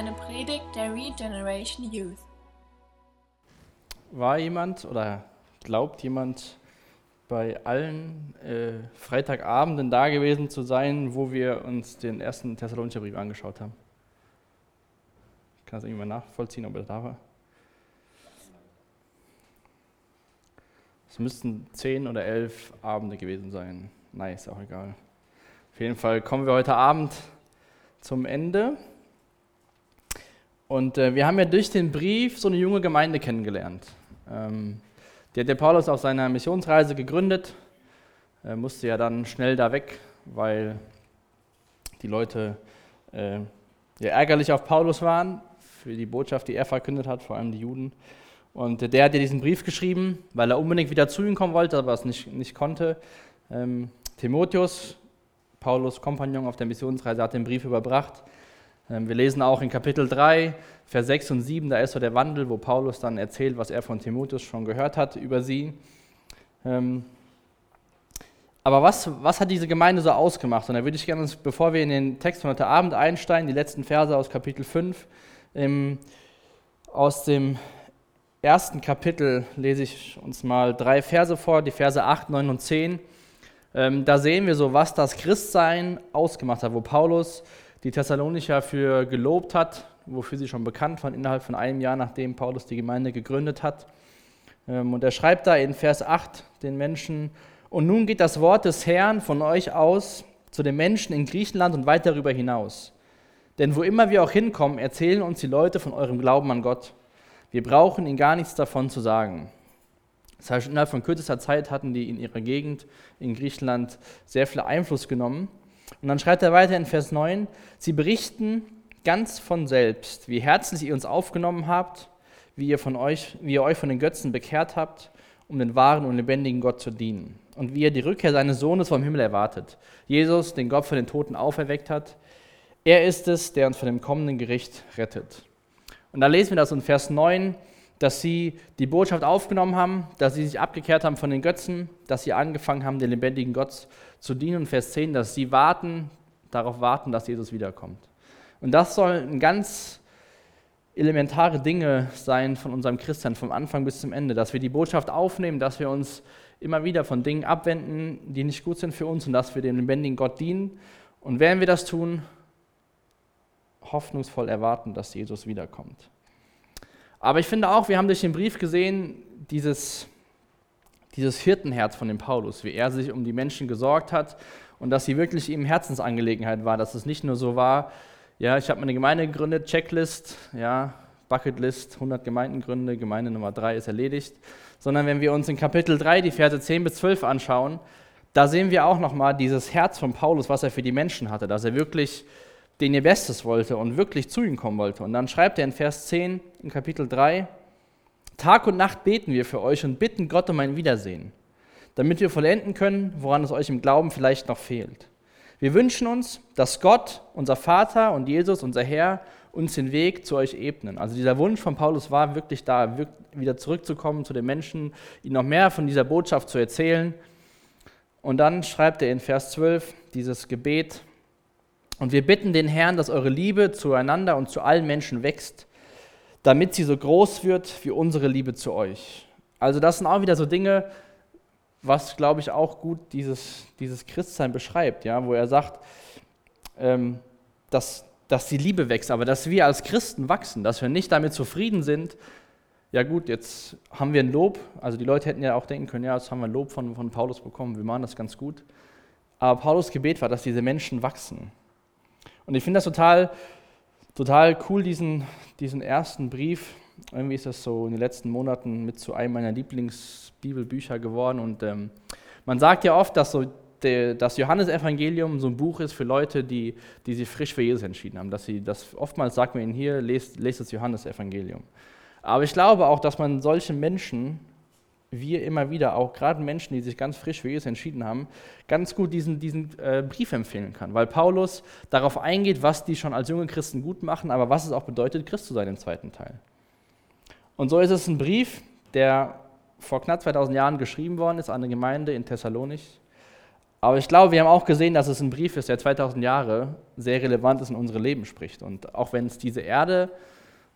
eine Predigt der Regeneration Youth. War jemand oder glaubt jemand bei allen äh, Freitagabenden da gewesen zu sein, wo wir uns den ersten Thessalonischer Brief angeschaut haben? Kann das irgendwann nachvollziehen, ob er da war? Es müssten zehn oder elf Abende gewesen sein. Nein, ist auch egal. Auf jeden Fall kommen wir heute Abend zum Ende. Und äh, wir haben ja durch den Brief so eine junge Gemeinde kennengelernt. Ähm, die hat der Paulus auf seiner Missionsreise gegründet. Er musste ja dann schnell da weg, weil die Leute äh, ja, ärgerlich auf Paulus waren für die Botschaft, die er verkündet hat, vor allem die Juden. Und der hat ja diesen Brief geschrieben, weil er unbedingt wieder zu ihm kommen wollte, aber es nicht, nicht konnte. Ähm, Timotheus, Paulus Kompagnon auf der Missionsreise, hat den Brief überbracht. Ähm, wir lesen auch in Kapitel 3, Vers 6 und 7, da ist so der Wandel, wo Paulus dann erzählt, was er von Timotheus schon gehört hat über sie. Ähm, aber was, was hat diese Gemeinde so ausgemacht? Und da würde ich gerne, bevor wir in den Text von heute Abend einsteigen, die letzten Verse aus Kapitel 5, aus dem ersten Kapitel lese ich uns mal drei Verse vor, die Verse 8, 9 und 10. Ähm, da sehen wir so, was das Christsein ausgemacht hat, wo Paulus die Thessalonicher für gelobt hat, wofür sie schon bekannt waren, innerhalb von einem Jahr, nachdem Paulus die Gemeinde gegründet hat. Ähm, und er schreibt da in Vers 8 den Menschen, und nun geht das Wort des Herrn von euch aus zu den Menschen in Griechenland und weit darüber hinaus. Denn wo immer wir auch hinkommen, erzählen uns die Leute von eurem Glauben an Gott. Wir brauchen ihnen gar nichts davon zu sagen. Das heißt, innerhalb von kürzester Zeit hatten die in ihrer Gegend in Griechenland sehr viel Einfluss genommen. Und dann schreibt er weiter in Vers 9, sie berichten ganz von selbst, wie herzlich ihr uns aufgenommen habt, wie ihr, von euch, wie ihr euch von den Götzen bekehrt habt, um den wahren und lebendigen Gott zu dienen. Und wie ihr die Rückkehr seines Sohnes vom Himmel erwartet. Jesus, den Gott von den Toten auferweckt hat. Er ist es, der uns von dem kommenden Gericht rettet. Und da lesen wir das in Vers 9, dass sie die Botschaft aufgenommen haben, dass sie sich abgekehrt haben von den Götzen, dass sie angefangen haben, den lebendigen Gott zu dienen. Und Vers 10, dass sie warten, darauf warten, dass Jesus wiederkommt. Und das sollen ganz elementare Dinge sein von unserem Christian, vom Anfang bis zum Ende, dass wir die Botschaft aufnehmen, dass wir uns immer wieder von Dingen abwenden, die nicht gut sind für uns und dass wir dem lebendigen Gott dienen. Und werden wir das tun, hoffnungsvoll erwarten, dass Jesus wiederkommt. Aber ich finde auch, wir haben durch den Brief gesehen, dieses, dieses Hirtenherz von dem Paulus, wie er sich um die Menschen gesorgt hat und dass sie wirklich ihm Herzensangelegenheit war, dass es nicht nur so war, ja, ich habe meine Gemeinde gegründet, Checklist, ja, Bucketlist, 100 Gemeindengründe, Gemeinde Nummer 3 ist erledigt, sondern wenn wir uns in Kapitel 3 die Verse 10 bis 12 anschauen, da sehen wir auch nochmal dieses Herz von Paulus, was er für die Menschen hatte, dass er wirklich den ihr Bestes wollte und wirklich zu ihnen kommen wollte. Und dann schreibt er in Vers 10 in Kapitel 3, Tag und Nacht beten wir für euch und bitten Gott um ein Wiedersehen, damit wir vollenden können, woran es euch im Glauben vielleicht noch fehlt. Wir wünschen uns, dass Gott, unser Vater und Jesus, unser Herr, uns den Weg zu euch ebnen. Also dieser Wunsch von Paulus war wirklich da, wieder zurückzukommen zu den Menschen, ihnen noch mehr von dieser Botschaft zu erzählen. Und dann schreibt er in Vers 12 dieses Gebet, und wir bitten den Herrn, dass eure Liebe zueinander und zu allen Menschen wächst, damit sie so groß wird wie unsere Liebe zu euch. Also das sind auch wieder so Dinge, was, glaube ich, auch gut dieses, dieses Christsein beschreibt, ja, wo er sagt, ähm, dass, dass die Liebe wächst, aber dass wir als Christen wachsen, dass wir nicht damit zufrieden sind, ja gut, jetzt haben wir ein Lob, also die Leute hätten ja auch denken können, ja, jetzt haben wir ein Lob von, von Paulus bekommen, wir machen das ganz gut. Aber Paulus Gebet war, dass diese Menschen wachsen. Und ich finde das total, total cool, diesen, diesen ersten Brief. Irgendwie ist das so in den letzten Monaten mit zu einem meiner Lieblingsbibelbücher geworden. Und ähm, man sagt ja oft, dass so das Johannesevangelium so ein Buch ist für Leute, die, die sich frisch für Jesus entschieden haben. Dass sie das oftmals sagt man ihnen hier, lest, lest das Johannesevangelium. Aber ich glaube auch, dass man solchen Menschen wir immer wieder, auch gerade Menschen, die sich ganz frisch für Jesus entschieden haben, ganz gut diesen, diesen äh, Brief empfehlen kann, weil Paulus darauf eingeht, was die schon als junge Christen gut machen, aber was es auch bedeutet, Christ zu sein im zweiten Teil. Und so ist es ein Brief, der vor knapp 2000 Jahren geschrieben worden ist an eine Gemeinde in Thessalonich, Aber ich glaube, wir haben auch gesehen, dass es ein Brief ist, der 2000 Jahre sehr relevant ist in unsere Leben spricht. Und auch wenn es diese Erde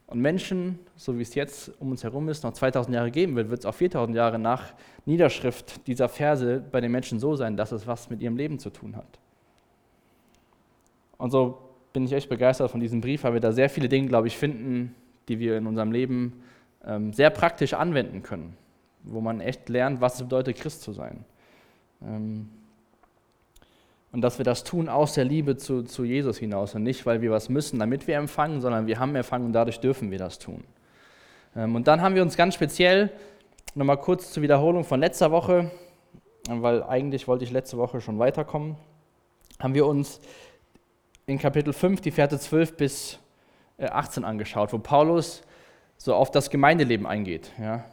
und Menschen, so wie es jetzt um uns herum ist, noch 2000 Jahre geben wird, wird es auch 4000 Jahre nach Niederschrift dieser Verse bei den Menschen so sein, dass es was mit ihrem Leben zu tun hat. Und so bin ich echt begeistert von diesem Brief, weil wir da sehr viele Dinge, glaube ich, finden, die wir in unserem Leben ähm, sehr praktisch anwenden können, wo man echt lernt, was es bedeutet, Christ zu sein. Ähm, und dass wir das tun aus der Liebe zu, zu Jesus hinaus und nicht, weil wir was müssen, damit wir empfangen, sondern wir haben empfangen und dadurch dürfen wir das tun. Ähm, und dann haben wir uns ganz speziell, nochmal kurz zur Wiederholung von letzter Woche, weil eigentlich wollte ich letzte Woche schon weiterkommen, haben wir uns in Kapitel 5 die Verse 12 bis 18 äh, angeschaut, wo Paulus so auf das Gemeindeleben eingeht. Ja?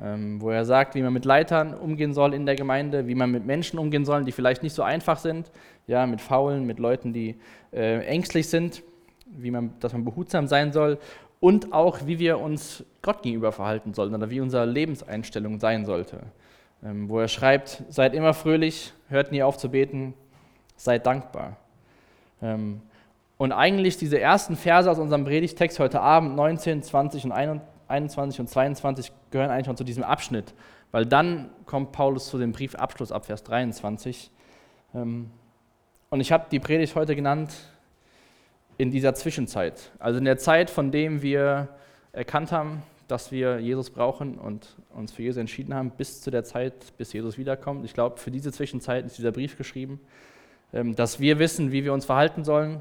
Ähm, wo er sagt, wie man mit Leitern umgehen soll in der Gemeinde, wie man mit Menschen umgehen soll, die vielleicht nicht so einfach sind, ja, mit Faulen, mit Leuten, die äh, ängstlich sind, wie man, dass man behutsam sein soll und auch, wie wir uns Gott gegenüber verhalten sollen oder wie unsere Lebenseinstellung sein sollte. Ähm, wo er schreibt, seid immer fröhlich, hört nie auf zu beten, seid dankbar. Ähm, und eigentlich diese ersten Verse aus unserem Predigtext heute Abend, 19, 20 und 21, 21 und 22 gehören eigentlich noch zu diesem Abschnitt, weil dann kommt Paulus zu dem Briefabschluss ab Vers 23. Ähm, und ich habe die Predigt heute genannt in dieser Zwischenzeit, also in der Zeit, von dem wir erkannt haben, dass wir Jesus brauchen und uns für Jesus entschieden haben, bis zu der Zeit, bis Jesus wiederkommt. Ich glaube, für diese Zwischenzeit ist dieser Brief geschrieben, ähm, dass wir wissen, wie wir uns verhalten sollen,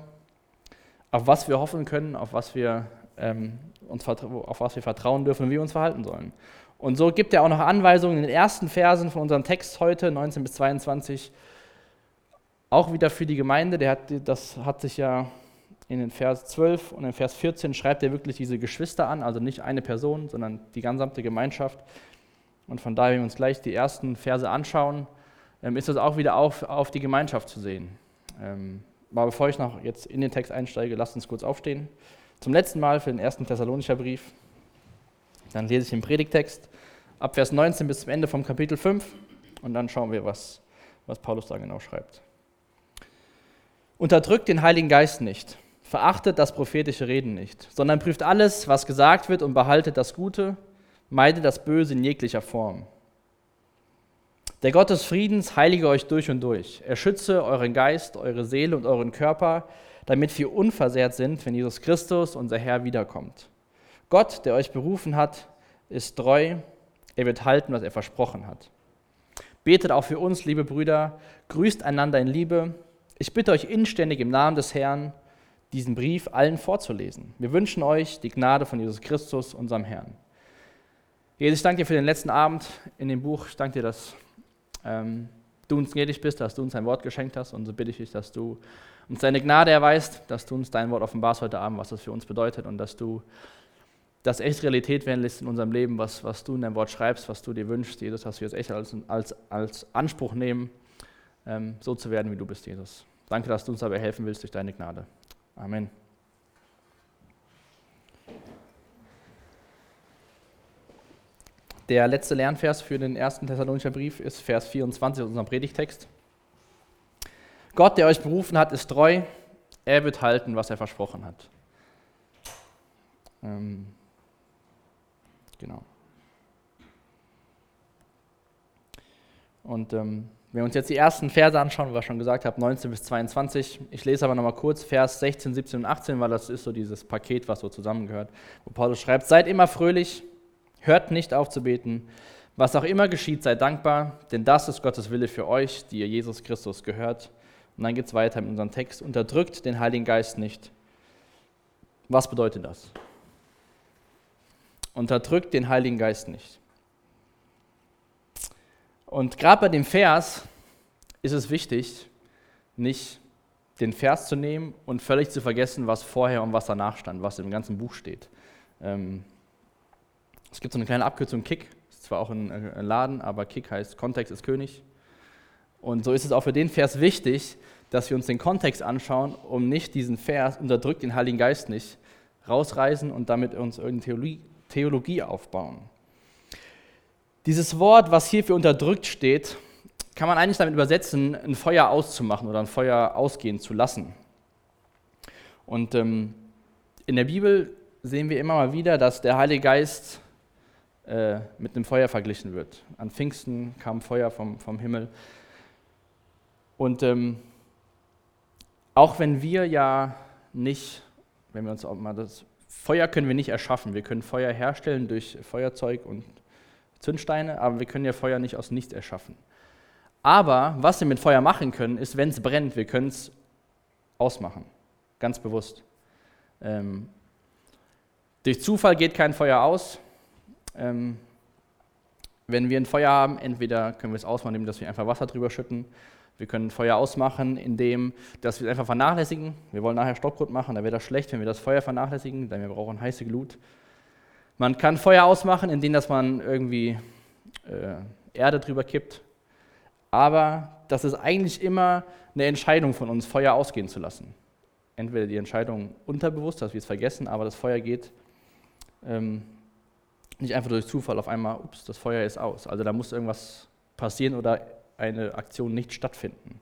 auf was wir hoffen können, auf was wir ähm, uns, auf was wir vertrauen dürfen und wie wir uns verhalten sollen. Und so gibt er auch noch Anweisungen in den ersten Versen von unserem Text heute, 19 bis 22, auch wieder für die Gemeinde. Der hat, das hat sich ja in den Vers 12 und in Vers 14 schreibt er wirklich diese Geschwister an, also nicht eine Person, sondern die gesamte Gemeinschaft. Und von daher, wenn wir uns gleich die ersten Verse anschauen, ähm, ist das auch wieder auf, auf die Gemeinschaft zu sehen. Ähm, aber bevor ich noch jetzt in den Text einsteige, lasst uns kurz aufstehen zum letzten Mal für den ersten Thessalonischer Brief. Dann lese ich den Predigtext ab Vers 19 bis zum Ende vom Kapitel 5 und dann schauen wir, was, was Paulus da genau schreibt. Unterdrückt den Heiligen Geist nicht, verachtet das prophetische Reden nicht, sondern prüft alles, was gesagt wird und behaltet das Gute, meidet das Böse in jeglicher Form. Der Gott des Friedens heilige euch durch und durch. Er schütze euren Geist, eure Seele und euren Körper damit wir unversehrt sind, wenn Jesus Christus, unser Herr, wiederkommt. Gott, der euch berufen hat, ist treu, er wird halten, was er versprochen hat. Betet auch für uns, liebe Brüder, grüßt einander in Liebe. Ich bitte euch inständig im Namen des Herrn, diesen Brief allen vorzulesen. Wir wünschen euch die Gnade von Jesus Christus, unserem Herrn. Jesus, ich danke dir für den letzten Abend in dem Buch. Ich danke dir, dass ähm, du uns gnädig bist, dass du uns ein Wort geschenkt hast. Und so bitte ich dich, dass du uns deine Gnade erweist, dass du uns dein Wort offenbarst heute Abend, was das für uns bedeutet und dass du das echt Realität werden lässt in unserem Leben, was, was du in deinem Wort schreibst, was du dir wünschst, Jesus, dass wir es echt als, als, als Anspruch nehmen, ähm, so zu werden, wie du bist, Jesus. Danke, dass du uns dabei helfen willst durch deine Gnade. Amen. Der letzte Lernvers für den ersten Thessalonischer Brief ist Vers 24 aus unserem Predigtext. Gott, der euch berufen hat, ist treu. Er wird halten, was er versprochen hat. Ähm, genau. Und ähm, wenn wir uns jetzt die ersten Verse anschauen, was ich schon gesagt habe, 19 bis 22, ich lese aber nochmal kurz Vers 16, 17 und 18, weil das ist so dieses Paket, was so zusammengehört, wo Paulus schreibt, seid immer fröhlich, hört nicht auf zu beten, was auch immer geschieht, seid dankbar, denn das ist Gottes Wille für euch, die ihr Jesus Christus gehört. Und dann geht es weiter mit unserem Text. Unterdrückt den Heiligen Geist nicht. Was bedeutet das? Unterdrückt den Heiligen Geist nicht. Und gerade bei dem Vers ist es wichtig, nicht den Vers zu nehmen und völlig zu vergessen, was vorher und was danach stand, was im ganzen Buch steht. Ähm, es gibt so eine kleine Abkürzung Kick, ist zwar auch ein, ein Laden, aber Kick heißt Kontext ist König. Und so ist es auch für den Vers wichtig, dass wir uns den Kontext anschauen, um nicht diesen Vers, unterdrückt den Heiligen Geist nicht, rausreißen und damit uns irgendeine Theologie, Theologie aufbauen. Dieses Wort, was hier für unterdrückt steht, kann man eigentlich damit übersetzen, ein Feuer auszumachen oder ein Feuer ausgehen zu lassen. Und ähm, in der Bibel sehen wir immer mal wieder, dass der Heilige Geist äh, mit einem Feuer verglichen wird. An Pfingsten kam Feuer vom, vom Himmel. Und ähm, auch wenn wir ja nicht, wenn wir uns auch mal das Feuer können wir nicht erschaffen. Wir können Feuer herstellen durch Feuerzeug und Zündsteine, aber wir können ja Feuer nicht aus nichts erschaffen. Aber was wir mit Feuer machen können, ist, wenn es brennt, wir können es ausmachen. Ganz bewusst. Ähm, durch Zufall geht kein Feuer aus. Ähm, wenn wir ein Feuer haben, entweder können wir es ausmachen, indem wir einfach Wasser drüber schütten. Wir können Feuer ausmachen, indem dass wir es einfach vernachlässigen. Wir wollen nachher Stockbrot machen, da wäre das schlecht, wenn wir das Feuer vernachlässigen, denn wir brauchen heiße Glut. Man kann Feuer ausmachen, indem dass man irgendwie äh, Erde drüber kippt. Aber das ist eigentlich immer eine Entscheidung von uns, Feuer ausgehen zu lassen. Entweder die Entscheidung unterbewusst, dass wir es vergessen, aber das Feuer geht ähm, nicht einfach durch Zufall auf einmal, ups, das Feuer ist aus. Also da muss irgendwas passieren oder eine Aktion nicht stattfinden.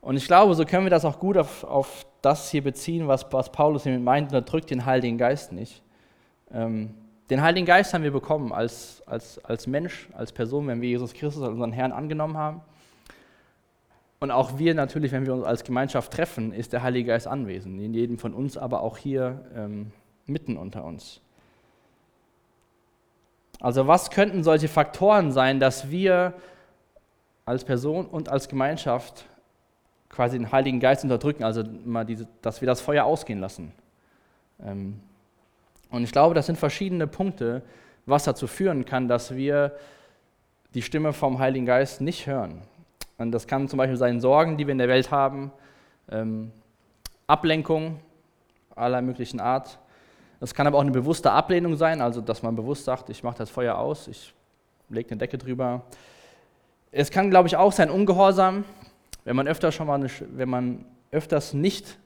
Und ich glaube, so können wir das auch gut auf, auf das hier beziehen, was, was Paulus hier meint, unterdrückt den Heiligen Geist nicht. Ähm, den Heiligen Geist haben wir bekommen als, als, als Mensch, als Person, wenn wir Jesus Christus als unseren Herrn angenommen haben. Und auch wir natürlich, wenn wir uns als Gemeinschaft treffen, ist der Heilige Geist anwesend. In jedem von uns, aber auch hier ähm, mitten unter uns. Also was könnten solche Faktoren sein, dass wir als Person und als Gemeinschaft quasi den Heiligen Geist unterdrücken, also mal diese, dass wir das Feuer ausgehen lassen? Ähm, und ich glaube, das sind verschiedene Punkte, was dazu führen kann, dass wir die Stimme vom Heiligen Geist nicht hören. Und das kann zum Beispiel sein Sorgen, die wir in der Welt haben, ähm, Ablenkung aller möglichen Art. Das kann aber auch eine bewusste Ablehnung sein, also dass man bewusst sagt, ich mache das Feuer aus, ich lege eine Decke drüber. Es kann, glaube ich, auch sein Ungehorsam, wenn man öfter schon mal, wenn man öfters nicht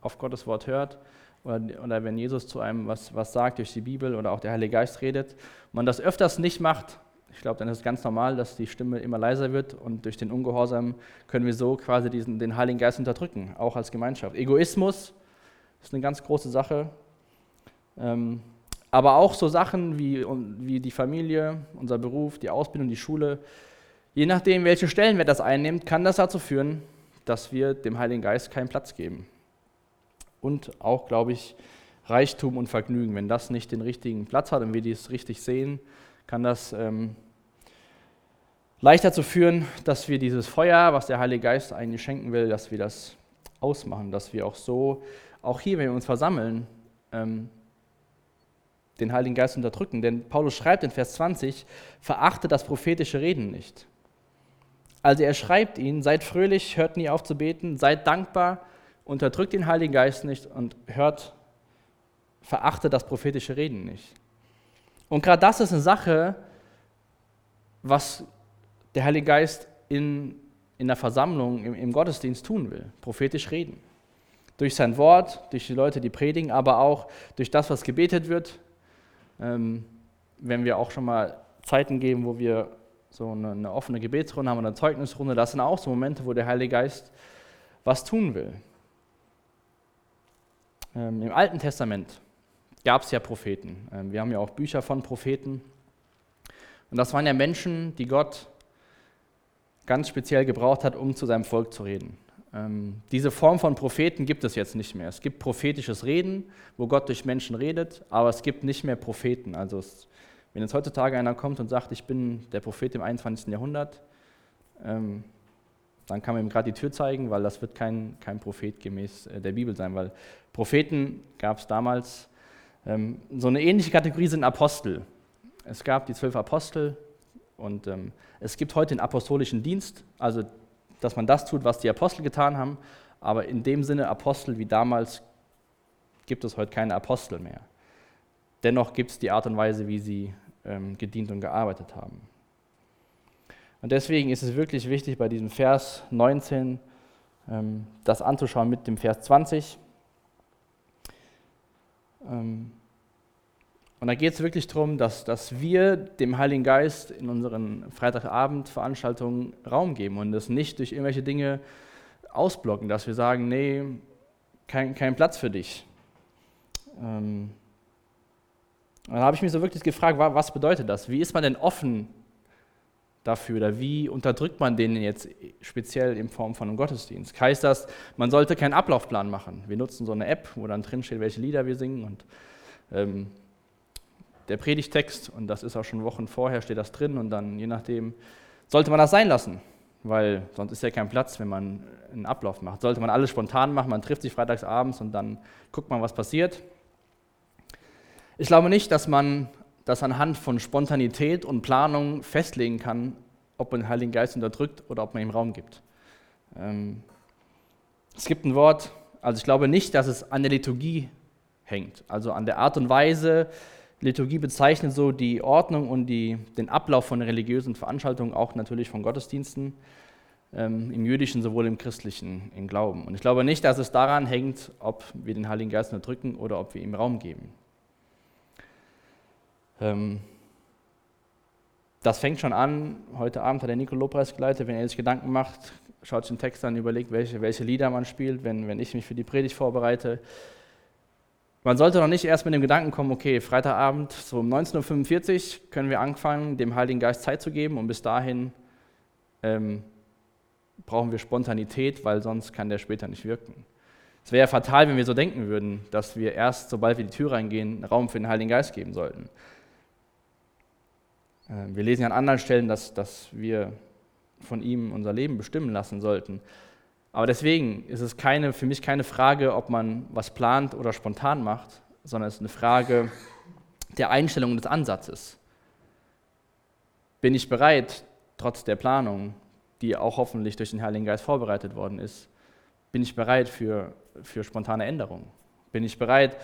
auf Gottes Wort hört oder, oder wenn Jesus zu einem was, was sagt durch die Bibel oder auch der Heilige Geist redet, man das öfters nicht macht, ich glaube, dann ist es ganz normal, dass die Stimme immer leiser wird und durch den Ungehorsam können wir so quasi diesen, den Heiligen Geist unterdrücken, auch als Gemeinschaft. Egoismus ist eine ganz große Sache, ähm, aber auch so Sachen wie, wie die Familie, unser Beruf, die Ausbildung, die Schule. Je nachdem, welche Stellenwert das einnimmt, kann das dazu führen, dass wir dem Heiligen Geist keinen Platz geben und auch, glaube ich, Reichtum und Vergnügen. Wenn das nicht den richtigen Platz hat und wir dies richtig sehen, kann das ähm, leicht dazu führen, dass wir dieses Feuer, was der Heilige Geist eigentlich schenken will, dass wir das ausmachen, dass wir auch so, auch hier, wenn wir uns versammeln, ähm, den Heiligen Geist unterdrücken. Denn Paulus schreibt in Vers 20, verachte das prophetische Reden nicht. Also er schreibt ihnen, seid fröhlich, hört nie auf zu beten, seid dankbar, unterdrückt den Heiligen Geist nicht und hört, verachtet das prophetische Reden nicht. Und gerade das ist eine Sache, was der Heilige Geist in, in der Versammlung, im, im Gottesdienst tun will, prophetisch reden. Durch sein Wort, durch die Leute, die predigen, aber auch durch das, was gebetet wird. Ähm, wenn wir auch schon mal Zeiten geben, wo wir so eine, offene Gebetsrunde haben oder eine Zeugnisrunde, das sind auch so Momente, wo der Heilige Geist was tun will. Ähm, Im Alten Testament gab es ja Propheten. Ähm, wir haben ja auch Bücher von Propheten. Und das waren ja Menschen, die Gott ganz speziell gebraucht hat, um zu seinem Volk zu reden. Ähm, diese Form von Propheten gibt es jetzt nicht mehr. Es gibt prophetisches Reden, wo Gott durch Menschen redet, aber es gibt nicht mehr Propheten. Also es, wenn jetzt heutzutage einer kommt und sagt, ich bin der Prophet im 21. Jahrhundert, ähm, dann kann man ihm gerade die Tür zeigen, weil das wird kein, kein Prophet gemäß äh, der Bibel sein, weil Propheten gab es damals. Ähm, so eine ähnliche Kategorie sind Apostel. Es gab die zwölf Apostel und ähm, es gibt heute den apostolischen Dienst, also dass man das tut, was die Apostel getan haben, aber in dem Sinne Apostel wie damals gibt es heute keine Apostel mehr. Dennoch gibt es die Art und Weise, wie sie ähm, gedient und gearbeitet haben. Und deswegen ist es wirklich wichtig, bei diesem Vers 19 ähm, das anzuschauen mit dem Vers 20. Ähm, Und da geht es wirklich darum, dass, dass wir dem Heiligen Geist in unseren Freitagabend-Veranstaltungen Raum geben und das nicht durch irgendwelche Dinge ausblocken, dass wir sagen, nee, kein, kein Platz für dich. Ähm, dann habe ich mich so wirklich gefragt, was bedeutet das? Wie ist man denn offen dafür oder wie unterdrückt man den jetzt speziell in Form von einem Gottesdienst? Heißt das, man sollte keinen Ablaufplan machen? Wir nutzen so eine App, wo dann drin steht, welche Lieder wir singen und ähm, der Predigtext, und das ist auch schon Wochen vorher, steht das drin und dann je nachdem, sollte man das sein lassen, weil sonst ist ja kein Platz, wenn man einen Ablauf macht. Sollte man alles spontan machen, man trifft sich freitags abends und dann guckt man, was passiert. Ich glaube nicht, dass man das anhand von Spontanität und Planung festlegen kann, ob man den Heiligen Geist unterdrückt oder ob man ihm Raum gibt. Ähm, es gibt ein Wort, also ich glaube nicht, dass es an der Liturgie hängt, also an der Art und Weise, Liturgie bezeichnet so die Ordnung und die, den Ablauf von religiösen Veranstaltungen, auch natürlich von Gottesdiensten, ähm, im jüdischen sowohl im christlichen, im Glauben. Und ich glaube nicht, dass es daran hängt, ob wir den Heiligen Geist unterdrücken oder ob wir ihm Raum geben. Ähm, das fängt schon an. Heute Abend hat der Nico Lobpreis geleitet. Wenn er sich Gedanken macht, schaut sich den Text an, überlegt, welche, welche Lieder man spielt, wenn, wenn ich mich für die Predigt vorbereite. Man sollte noch nicht erst mit dem Gedanken kommen, okay, Freitagabend, so um 19.45 Uhr können wir anfangen, dem Heiligen Geist Zeit zu geben und bis dahin ähm, brauchen wir Spontanität, weil sonst kann der später nicht wirken. Es wäre ja fatal, wenn wir so denken würden, dass wir erst, sobald wir die Tür reingehen, Raum für den Heiligen Geist geben sollten. Ähm, wir lesen ja an anderen Stellen, dass, dass wir von ihm unser Leben bestimmen lassen sollten. Aber deswegen ist es keine, für mich keine Frage, ob man was plant oder spontan macht, sondern es ist eine Frage der Einstellung des Ansatzes. Bin ich bereit, trotz der Planung, die auch hoffentlich durch den Heiligen Geist vorbereitet worden ist, bin ich bereit für, für spontane Änderungen? Bin ich bereit,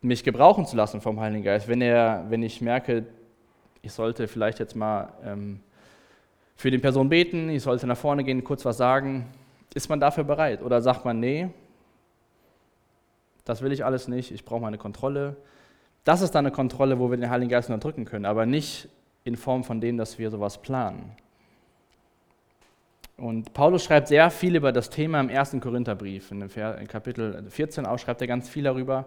mich gebrauchen zu lassen vom Heiligen Geist, wenn, er, wenn ich merke, ich sollte vielleicht jetzt mal ähm, für die Person beten, ich sollte nach vorne gehen, kurz was sagen, ist man dafür bereit? Oder sagt man, nee, das will ich alles nicht, ich brauche meine Kontrolle. Das ist dann eine Kontrolle, wo wir den Heiligen Geist unterdrücken können, aber nicht in Form von dem, dass wir sowas planen. Und Paulus schreibt sehr viel über das Thema im ersten Korintherbrief. In, Kapitel 14 auch schreibt er ganz viel darüber.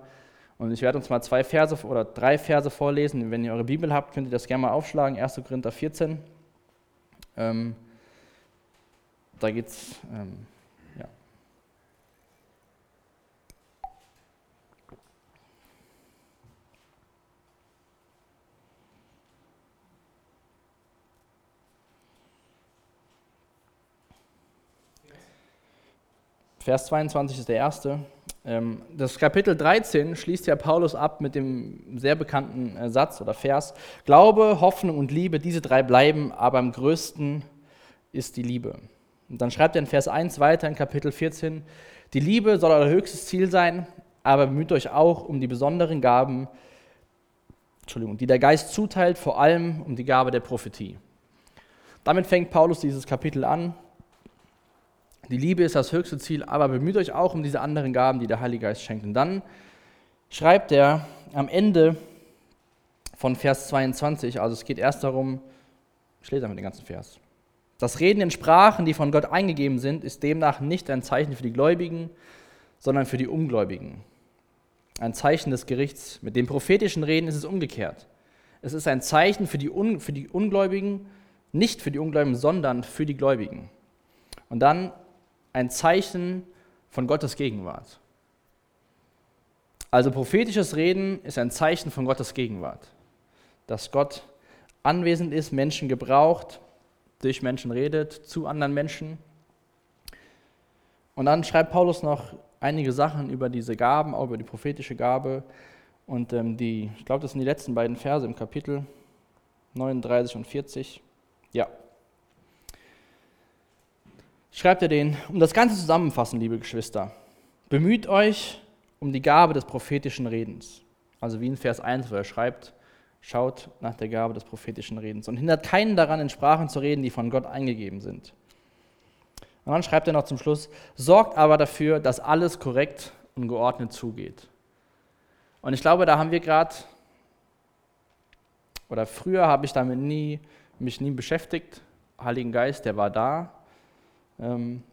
Und ich werde uns mal zwei Verse oder drei Verse vorlesen. Wenn ihr eure Bibel habt, könnt ihr das gerne mal aufschlagen. 1. Korinther 14. Ähm, da geht es ähm, Vers 22 ist der erste. Ähm, das Kapitel 13 schließt ja Paulus ab mit dem sehr bekannten äh, Satz oder Vers. Glaube, Hoffnung und Liebe, diese drei bleiben, aber am größten ist die Liebe. Und dann schreibt er in Vers 1 weiter in Kapitel 14, die Liebe soll euer höchstes Ziel sein, aber bemüht euch auch um die besonderen Gaben, Entschuldigung, die der Geist zuteilt, vor allem um die Gabe der Prophetie. Damit fängt Paulus dieses Kapitel an die Liebe ist das höchste Ziel, aber bemüht euch auch um diese anderen Gaben, die der Heilige Geist schenkt. Und dann schreibt er am Ende von Vers 22, also es geht erst darum, ich lese einmal den ganzen Vers. Das Reden in Sprachen, die von Gott eingegeben sind, ist demnach nicht ein Zeichen für die Gläubigen, sondern für die Ungläubigen. Ein Zeichen des Gerichts. Mit dem prophetischen Reden ist es umgekehrt. Es ist ein Zeichen für die, Un für die Ungläubigen, nicht für die Ungläubigen, sondern für die Gläubigen. Und dann ein Zeichen von Gottes Gegenwart. Also prophetisches Reden ist ein Zeichen von Gottes Gegenwart, dass Gott anwesend ist, Menschen gebraucht, durch Menschen redet, zu anderen Menschen. Und dann schreibt Paulus noch einige Sachen über diese Gaben, auch über die prophetische Gabe. Und ähm, die, ich glaube, das sind die letzten beiden Verse im Kapitel 39 und 40. Ja, schreibt er den, um das Ganze zusammenfassen, liebe Geschwister, bemüht euch um die Gabe des prophetischen Redens. Also wie in Vers 1, wo er schreibt, schaut nach der Gabe des prophetischen Redens und hindert keinen daran, in Sprachen zu reden, die von Gott eingegeben sind. Und dann schreibt er noch zum Schluss, sorgt aber dafür, dass alles korrekt und geordnet zugeht. Und ich glaube, da haben wir gerade oder früher habe ich damit nie, mich nie beschäftigt. Heiligen Geist, der war da. Ähm,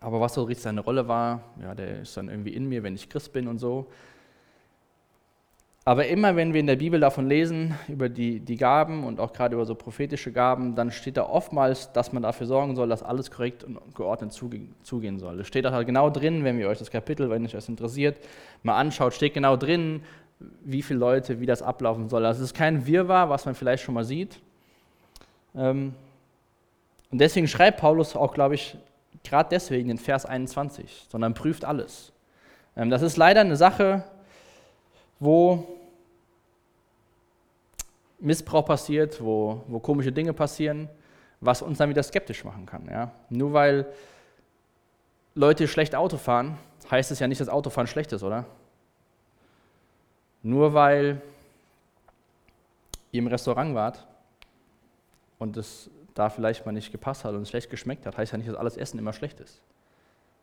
aber was so richtig seine Rolle war, ja, der ist dann irgendwie in mir, wenn ich Christ bin und so. Aber immer wenn wir in der Bibel davon lesen, über die, die Gaben und auch gerade über so prophetische Gaben, dann steht da oftmals, dass man dafür sorgen soll, dass alles korrekt und geordnet zugehen soll. Das steht da halt genau drin, wenn ihr euch das Kapitel, wenn euch das interessiert, mal anschaut, steht genau drin, wie viele Leute, wie das ablaufen soll. Also es ist kein Wirrwarr, was man vielleicht schon mal sieht. Ähm, und deswegen schreibt Paulus auch, glaube ich, gerade deswegen in Vers 21, sondern prüft alles. Ähm, das ist leider eine Sache, wo Missbrauch passiert, wo, wo komische Dinge passieren, was uns dann wieder skeptisch machen kann. Ja? Nur weil Leute schlecht Auto fahren, heißt es ja nicht, dass Autofahren schlecht ist, oder? Nur weil ihr im Restaurant wart und es da vielleicht mal nicht gepasst hat und schlecht geschmeckt hat, heißt ja nicht, dass alles Essen immer schlecht ist.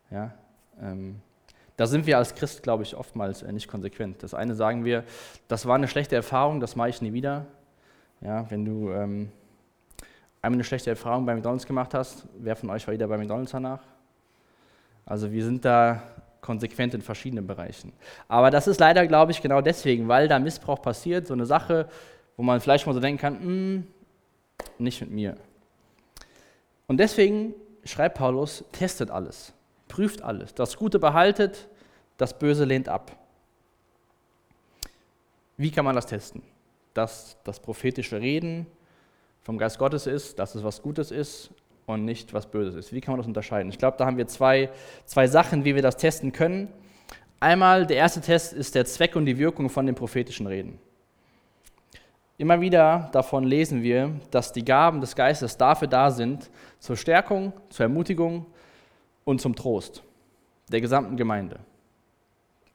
Ja? Ähm, da sind wir als Christ, glaube ich, oftmals äh, nicht konsequent. Das eine sagen wir, das war eine schlechte Erfahrung, das mache ich nie wieder. Ja, wenn du ähm, einmal eine schlechte Erfahrung bei McDonalds gemacht hast, wer von euch war wieder bei McDonalds danach? Also wir sind da konsequent in verschiedenen Bereichen. Aber das ist leider, glaube ich, genau deswegen, weil da Missbrauch passiert, so eine Sache, wo man vielleicht mal so denken kann, hm, nicht mit mir. Und deswegen schreibt Paulus, testet alles, prüft alles. Das Gute behaltet, das Böse lehnt ab. Wie kann man das testen? dass das prophetische Reden vom Geist Gottes ist, dass es was Gutes ist und nicht was Böses ist. Wie kann man das unterscheiden? Ich glaube, da haben wir zwei, zwei Sachen, wie wir das testen können. Einmal, der erste Test ist der Zweck und die Wirkung von den prophetischen Reden. Immer wieder davon lesen wir, dass die Gaben des Geistes dafür da sind, zur Stärkung, zur Ermutigung und zum Trost der gesamten Gemeinde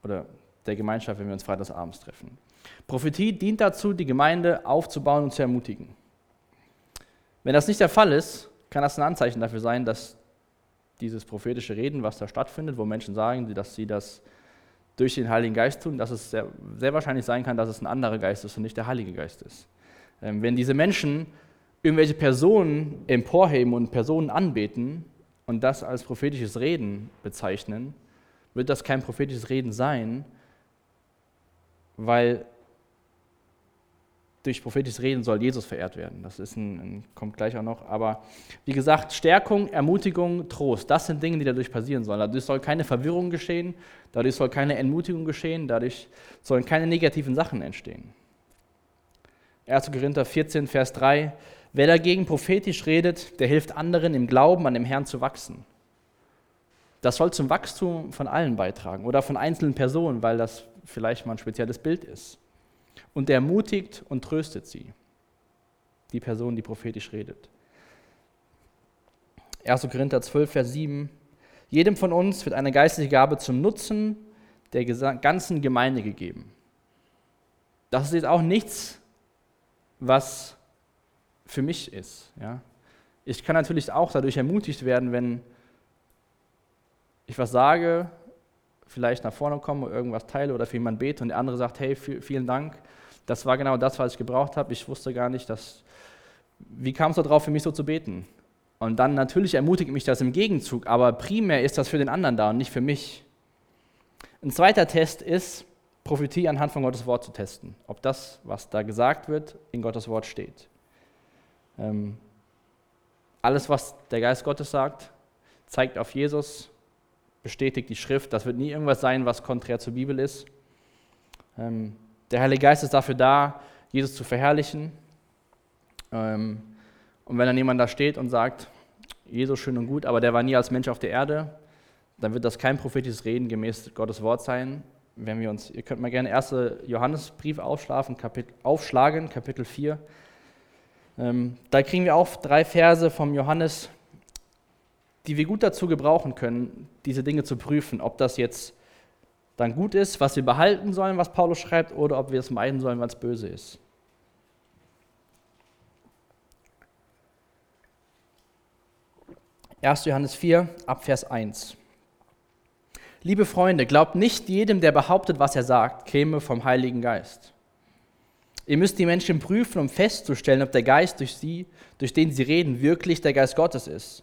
oder der Gemeinschaft, wenn wir uns freitagsabends treffen. Prophetie dient dazu, die Gemeinde aufzubauen und zu ermutigen. Wenn das nicht der Fall ist, kann das ein Anzeichen dafür sein, dass dieses prophetische Reden, was da stattfindet, wo Menschen sagen, dass sie das durch den Heiligen Geist tun, dass es sehr, sehr wahrscheinlich sein kann, dass es ein anderer Geist ist und nicht der Heilige Geist ist. Ähm, wenn diese Menschen irgendwelche Personen emporheben und Personen anbeten und das als prophetisches Reden bezeichnen, wird das kein prophetisches Reden sein, weil durch prophetisches Reden soll Jesus verehrt werden. Das ist ein, ein, kommt gleich auch noch. Aber wie gesagt, Stärkung, Ermutigung, Trost, das sind Dinge, die dadurch passieren sollen. Dadurch soll keine Verwirrung geschehen, dadurch soll keine Entmutigung geschehen, dadurch sollen keine negativen Sachen entstehen. 1. Korinther 14, Vers 3. Wer dagegen prophetisch redet, der hilft anderen im Glauben an dem Herrn zu wachsen. Das soll zum Wachstum von allen beitragen oder von einzelnen Personen, weil das vielleicht mal ein spezielles Bild ist. Und er ermutigt und tröstet sie, die Person, die prophetisch redet. 1. Korinther 12, Vers 7. Jedem von uns wird eine geistliche Gabe zum Nutzen der ganzen Gemeinde gegeben. Das ist jetzt auch nichts, was für mich ist. Ja? Ich kann natürlich auch dadurch ermutigt werden, wenn ich was sage vielleicht nach vorne komme, irgendwas teile oder für jemanden bete und der andere sagt, hey, vielen Dank, das war genau das, was ich gebraucht habe. Ich wusste gar nicht, dass, wie kam es darauf, für mich so zu beten? Und dann natürlich ermutigt mich das im Gegenzug, aber primär ist das für den anderen da und nicht für mich. Ein zweiter Test ist, Prophetie anhand von Gottes Wort zu testen, ob das, was da gesagt wird, in Gottes Wort steht. Ähm, alles, was der Geist Gottes sagt, zeigt auf Jesus, bestätigt die Schrift. Das wird nie irgendwas sein, was konträr zur Bibel ist. Ähm, der Heilige Geist ist dafür da, Jesus zu verherrlichen. Ähm, und wenn dann jemand da steht und sagt, Jesus schön und gut, aber der war nie als Mensch auf der Erde, dann wird das kein prophetisches Reden gemäß Gottes Wort sein. Wenn wir uns, ihr könnt mal gerne 1. Johannesbrief aufschlagen, Kapitel, aufschlagen, Kapitel 4. Ähm, da kriegen wir auch drei Verse vom Johannes, die wir gut dazu gebrauchen können, diese Dinge zu prüfen, ob das jetzt dann gut ist, was wir behalten sollen, was Paulus schreibt, oder ob wir es meiden sollen, was böse ist. Erst Johannes 4, Abvers 1. Liebe Freunde, glaubt nicht jedem, der behauptet, was er sagt, käme vom Heiligen Geist. Ihr müsst die Menschen prüfen, um festzustellen, ob der Geist durch sie, durch den sie reden, wirklich der Geist Gottes ist.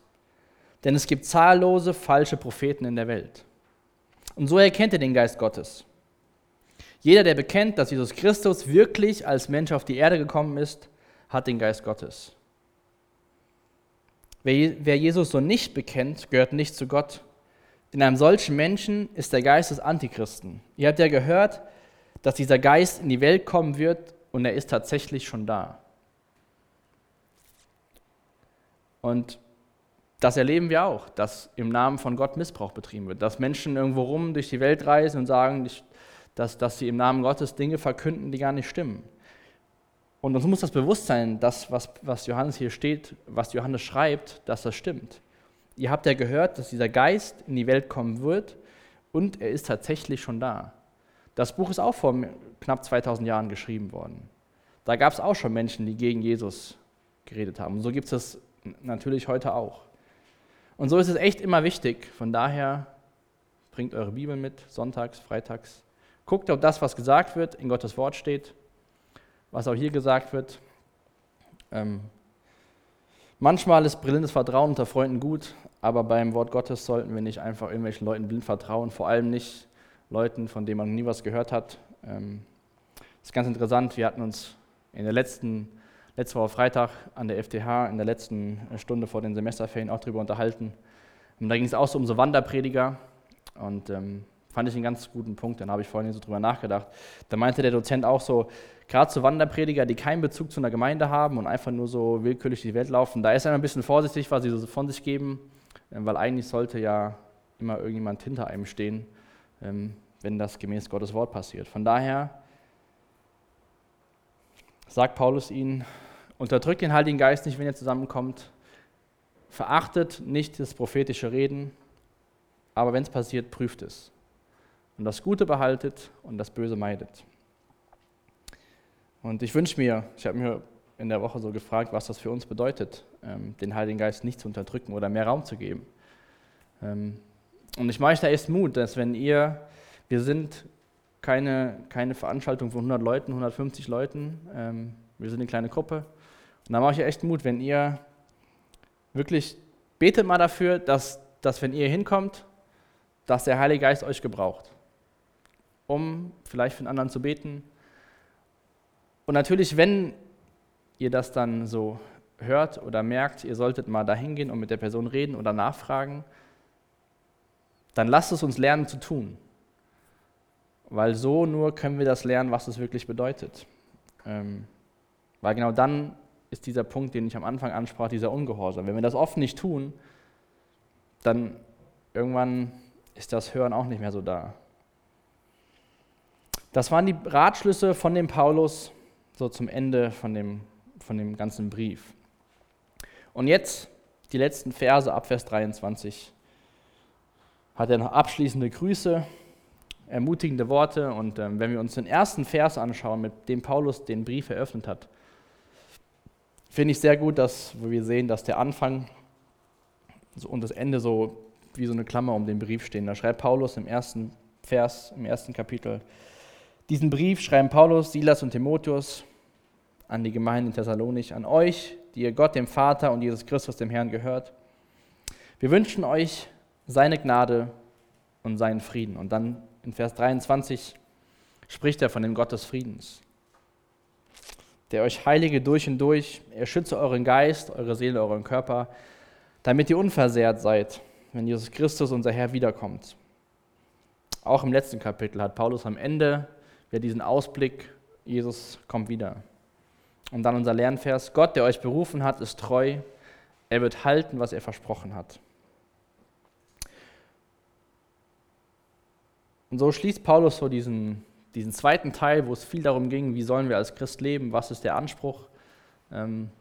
Denn es gibt zahllose falsche Propheten in der Welt. Und so erkennt ihr den Geist Gottes. Jeder, der bekennt, dass Jesus Christus wirklich als Mensch auf die Erde gekommen ist, hat den Geist Gottes. Wer Jesus so nicht bekennt, gehört nicht zu Gott. In einem solchen Menschen ist der Geist des Antichristen. Ihr habt ja gehört, dass dieser Geist in die Welt kommen wird und er ist tatsächlich schon da. Und das erleben wir auch, dass im Namen von Gott Missbrauch betrieben wird, dass Menschen irgendwo rum durch die Welt reisen und sagen, dass, dass sie im Namen Gottes Dinge verkünden, die gar nicht stimmen. Und uns muss das bewusst sein, dass was, was Johannes hier steht, was Johannes schreibt, dass das stimmt. Ihr habt ja gehört, dass dieser Geist in die Welt kommen wird und er ist tatsächlich schon da. Das Buch ist auch vor knapp 2000 Jahren geschrieben worden. Da gab es auch schon Menschen, die gegen Jesus geredet haben. Und so gibt es das natürlich heute auch. Und so ist es echt immer wichtig. Von daher bringt eure Bibel mit, sonntags, freitags. Guckt, ob das, was gesagt wird, in Gottes Wort steht, was auch hier gesagt wird. Ähm, manchmal ist blindes Vertrauen unter Freunden gut, aber beim Wort Gottes sollten wir nicht einfach irgendwelchen Leuten blind vertrauen, vor allem nicht Leuten, von denen man nie was gehört hat. Ähm, das ist ganz interessant, wir hatten uns in der letzten letzte Woche Freitag an der FTH in der letzten Stunde vor den Semesterferien auch darüber unterhalten. Und da ging es auch so um so Wanderprediger und ähm, fand ich einen ganz guten Punkt. Dann habe ich vorhin so drüber nachgedacht. Da meinte der Dozent auch so, gerade so Wanderprediger, die keinen Bezug zu einer Gemeinde haben und einfach nur so willkürlich die Welt laufen, da ist er ein bisschen vorsichtig, was sie so von sich geben, ähm, weil eigentlich sollte ja immer irgendjemand hinter einem stehen, ähm, wenn das gemäß Gottes Wort passiert. Von daher sagt Paulus ihnen, Unterdrückt den Heiligen Geist nicht, wenn ihr zusammenkommt. Verachtet nicht das prophetische Reden, aber wenn es passiert, prüft es. Und das Gute behaltet und das Böse meidet. Und ich wünsche mir, ich habe mir in der Woche so gefragt, was das für uns bedeutet, ähm, den Heiligen Geist nicht zu unterdrücken oder mehr Raum zu geben. Ähm, und ich mache euch da echt Mut, dass wenn ihr, wir sind keine, keine Veranstaltung von 100 Leuten, 150 Leuten, ähm, wir sind eine kleine Gruppe, und da mache ich echt Mut, wenn ihr wirklich betet mal dafür, dass, dass wenn ihr hinkommt, dass der Heilige Geist euch gebraucht, um vielleicht für den anderen zu beten. Und natürlich, wenn ihr das dann so hört oder merkt, ihr solltet mal dahin gehen und mit der Person reden oder nachfragen, dann lasst es uns lernen zu tun. Weil so nur können wir das lernen, was es wirklich bedeutet. Ähm, weil genau dann ist dieser Punkt, den ich am Anfang ansprach, dieser Ungehorsam. Wenn wir das oft nicht tun, dann irgendwann ist das Hören auch nicht mehr so da. Das waren die Ratschlüsse von dem Paulus so zum Ende von dem, von dem ganzen Brief. Und jetzt die letzten Verse ab Vers 23 hat er noch abschließende Grüße, ermutigende Worte. Und ähm, wenn wir uns den ersten Vers anschauen, mit dem Paulus den Brief eröffnet hat, Finde ich sehr gut, dass wir sehen, dass der Anfang und das Ende so wie so eine Klammer um den Brief stehen. Da schreibt Paulus im ersten Vers, im ersten Kapitel, diesen Brief schreiben Paulus, Silas und Timotheus an die Gemeinde in Thessalonich, an euch, die ihr Gott, dem Vater und Jesus Christus, dem Herrn gehört. Wir wünschen euch seine Gnade und seinen Frieden. Und dann in Vers 23 spricht er von dem Gott des Friedens der euch heilige durch und durch, er schütze euren Geist, eure Seele, euren Körper, damit ihr unversehrt seid, wenn Jesus Christus, unser Herr, wiederkommt. Auch im letzten Kapitel hat Paulus am Ende wieder diesen Ausblick, Jesus kommt wieder. Und dann unser Lernvers, Gott, der euch berufen hat, ist treu, er wird halten, was er versprochen hat. Und so schließt Paulus so diesen diesen zweiten Teil, wo es viel darum ging, wie sollen wir als Christ leben, was ist der Anspruch, ähm,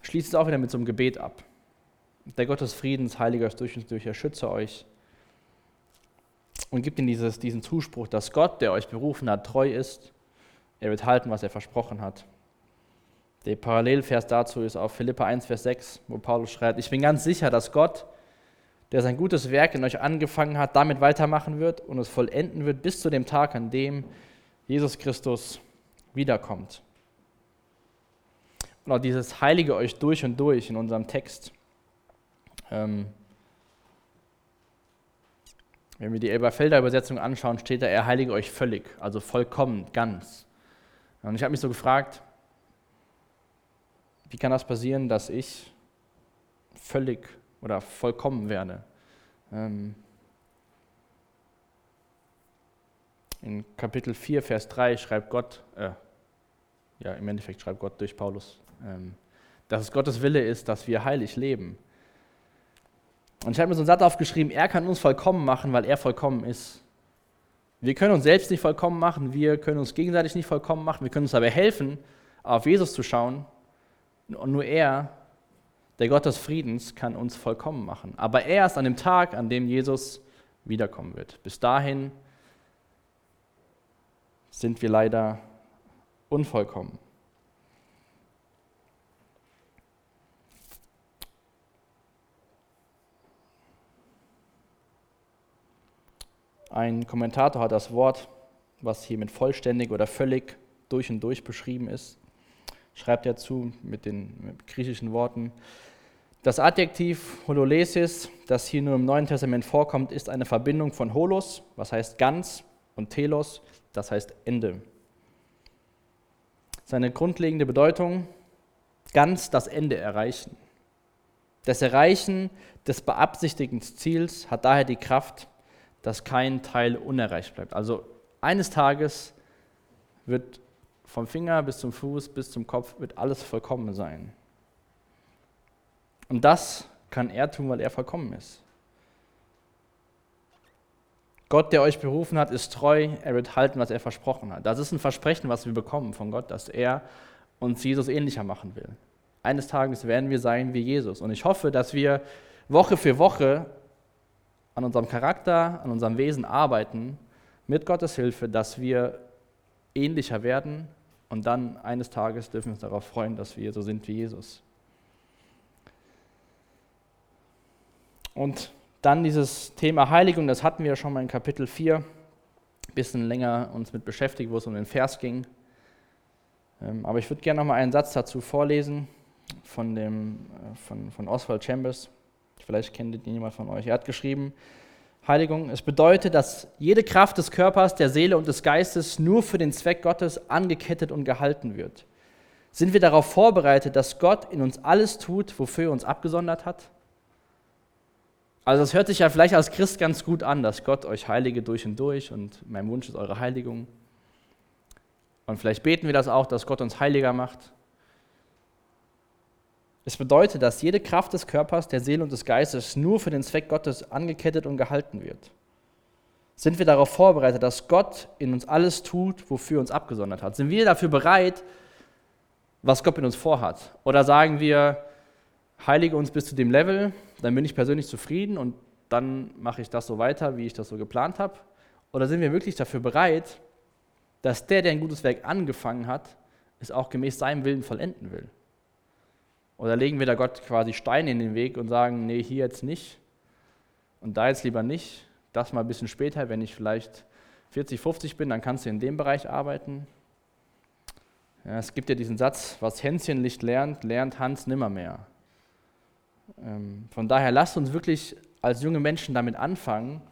schließt es auch wieder mit so einem Gebet ab. Der Gott des Friedens, Heiliger ist durch und durch, er schütze euch. Und gibt ihnen dieses, diesen Zuspruch, dass Gott, der euch berufen hat, treu ist. Er wird halten, was er versprochen hat. Der Parallelvers dazu ist auf Philippa 1, Vers 6, wo Paulus schreibt, ich bin ganz sicher, dass Gott, der sein gutes Werk in euch angefangen hat, damit weitermachen wird und es vollenden wird bis zu dem Tag, an dem Jesus Christus wiederkommt. oder dieses Heilige euch durch und durch in unserem Text. Ähm, wenn wir die Elberfelder Übersetzung anschauen, steht da, er heilige euch völlig, also vollkommen, ganz. Und ich habe mich so gefragt, wie kann das passieren, dass ich völlig oder vollkommen werde? Ähm, in Kapitel 4, Vers 3 schreibt Gott, äh, ja, im Endeffekt schreibt Gott durch Paulus, ähm, dass es Gottes Wille ist, dass wir heilig leben. Und ich habe mir so einen Satz aufgeschrieben, er kann uns vollkommen machen, weil er vollkommen ist. Wir können uns selbst nicht vollkommen machen, wir können uns gegenseitig nicht vollkommen machen, wir können uns aber helfen, auf Jesus zu schauen. Und nur er, der Gott des Friedens, kann uns vollkommen machen. Aber erst an dem Tag, an dem Jesus wiederkommen wird. Bis dahin sind wir leider unvollkommen. Ein Kommentator hat das Wort, was hier mit vollständig oder völlig durch und durch beschrieben ist, schreibt er zu mit den mit griechischen Worten. Das Adjektiv hololesis, das hier nur im Neuen Testament vorkommt, ist eine Verbindung von holos, was heißt ganz, und telos, das heißt Ende. Seine grundlegende Bedeutung, ganz das Ende erreichen. Das Erreichen des beabsichtigten Ziels hat daher die Kraft, dass kein Teil unerreicht bleibt. Also eines Tages wird vom Finger bis zum Fuß bis zum Kopf wird alles vollkommen sein. Und das kann er tun, weil er vollkommen ist. Gott, der euch berufen hat, ist treu, er wird halten, was er versprochen hat. Das ist ein Versprechen, was wir bekommen von Gott, dass er uns Jesus ähnlicher machen will. Eines Tages werden wir sein wie Jesus. Und ich hoffe, dass wir Woche für Woche an unserem Charakter, an unserem Wesen arbeiten, mit Gottes Hilfe, dass wir ähnlicher werden und dann eines Tages dürfen wir uns darauf freuen, dass wir so sind wie Jesus. Und dann dieses Thema Heiligung, das hatten wir ja schon mal in Kapitel 4, ein bisschen länger uns mit beschäftigt, wo es um den Vers ging. Ähm, aber ich würde gerne noch mal einen Satz dazu vorlesen von, dem, äh, von, von Oswald Chambers. Vielleicht kennt ihn jemand von euch. Er hat geschrieben, Heiligung, es bedeutet, dass jede Kraft des Körpers, der Seele und des Geistes nur für den Zweck Gottes angekettet und gehalten wird. Sind wir darauf vorbereitet, dass Gott in uns alles tut, wofür er uns abgesondert hat? Also das hört sich ja vielleicht als Christ ganz gut an, dass Gott euch heilige durch und durch und mein Wunsch ist eure Heiligung. Und vielleicht beten wir das auch, dass Gott uns heiliger macht. Es bedeutet, dass jede Kraft des Körpers, der Seele und des Geistes nur für den Zweck Gottes angekettet und gehalten wird. Sind wir darauf vorbereitet, dass Gott in uns alles tut, wofür er uns abgesondert hat? Sind wir dafür bereit, was Gott in uns vorhat? Oder sagen wir, heilige uns bis zu dem Level, dann bin ich persönlich zufrieden und dann mache ich das so weiter, wie ich das so geplant habe? Oder sind wir wirklich dafür bereit, dass der, der ein gutes Werk angefangen hat, es auch gemäß seinem Willen vollenden will? Oder legen wir da Gott quasi Steine in den Weg und sagen, nee, hier jetzt nicht und da jetzt lieber nicht, das mal ein bisschen später, wenn ich vielleicht 40, 50 bin, dann kannst du in dem Bereich arbeiten. Ja, es gibt ja diesen Satz, was Hänschen nicht lernt, lernt Hans nimmermehr. Ähm, von daher lasst uns wirklich als junge Menschen damit anfangen,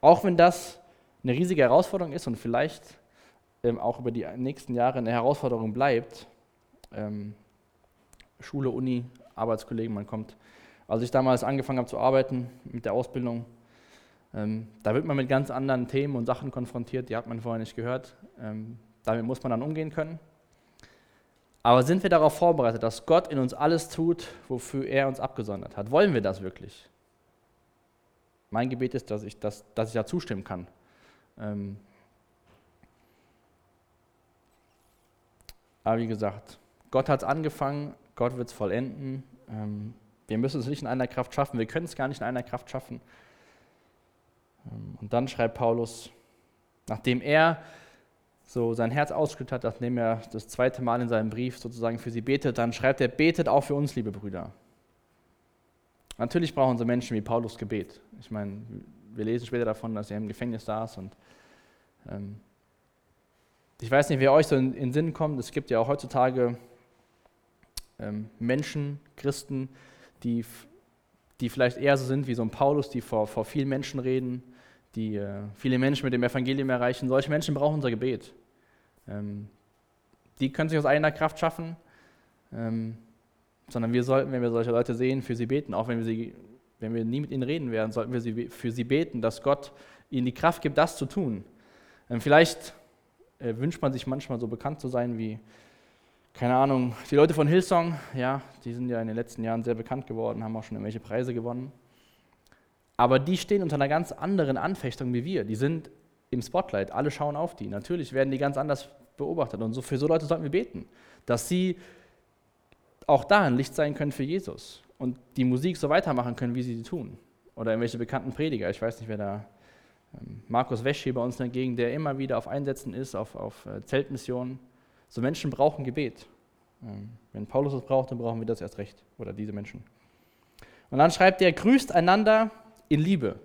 auch wenn das eine riesige Herausforderung ist und vielleicht ähm, auch über die nächsten Jahre eine Herausforderung bleibt. Ähm, Schule, Uni, Arbeitskollegen, man kommt. Als ich damals angefangen habe zu arbeiten mit der Ausbildung, da wird man mit ganz anderen Themen und Sachen konfrontiert, die hat man vorher nicht gehört. Damit muss man dann umgehen können. Aber sind wir darauf vorbereitet, dass Gott in uns alles tut, wofür er uns abgesondert hat? Wollen wir das wirklich? Mein Gebet ist, dass ich, das, dass ich da zustimmen kann. Ähm, aber wie gesagt, Gott hat es angefangen, Gott wird es vollenden. Ähm, wir müssen es nicht in einer Kraft schaffen, wir können es gar nicht in einer Kraft schaffen. Ähm, und dann schreibt Paulus, nachdem er so sein Herz ausgeschüttet hat, nachdem er das zweite Mal in seinem Brief sozusagen für sie betet, dann schreibt er, betet auch für uns, liebe Brüder. Natürlich brauchen so Menschen wie Paulus Gebet. Ich meine, wir lesen später davon, dass er im Gefängnis saß und ähm, ich weiß nicht, wer euch so in, in den Sinn kommt. Es gibt ja auch heutzutage ähm, Menschen, Christen, die, die vielleicht eher so sind wie so ein Paulus, die vor, vor vielen Menschen reden, die äh, viele Menschen mit dem Evangelium erreichen. Solche Menschen brauchen unser Gebet. Ähm, die können sich aus eigener Kraft schaffen, ähm, sondern wir sollten, wenn wir solche Leute sehen, für sie beten. Auch wenn wir, sie, wenn wir nie mit ihnen reden werden, sollten wir sie, für sie beten, dass Gott ihnen die Kraft gibt, das zu tun. Ähm, vielleicht äh, wünscht man sich manchmal so bekannt zu sein wie, keine Ahnung, die Leute von Hillsong, ja, die sind ja in den letzten Jahren sehr bekannt geworden, haben auch schon irgendwelche Preise gewonnen. Aber die stehen unter einer ganz anderen Anfechtung wie wir. Die sind im Spotlight, alle schauen auf die. Natürlich werden die ganz anders beobachtet. Und so für so Leute sollten wir beten, dass sie auch da ein Licht sein können für Jesus und die Musik so weitermachen können, wie sie sie tun. Oder irgendwelche bekannten Prediger. Ich weiß nicht, wer da. Ähm, Markus Wesch hier bei uns Gegend, der immer wieder auf Einsätzen ist, auf, auf äh, Zeltmissionen. So Menschen brauchen Gebet. Ähm, wenn Paulus es braucht, dann brauchen wir das erst recht. Oder diese Menschen. Und dann schreibt er, grüßt einander in Liebe.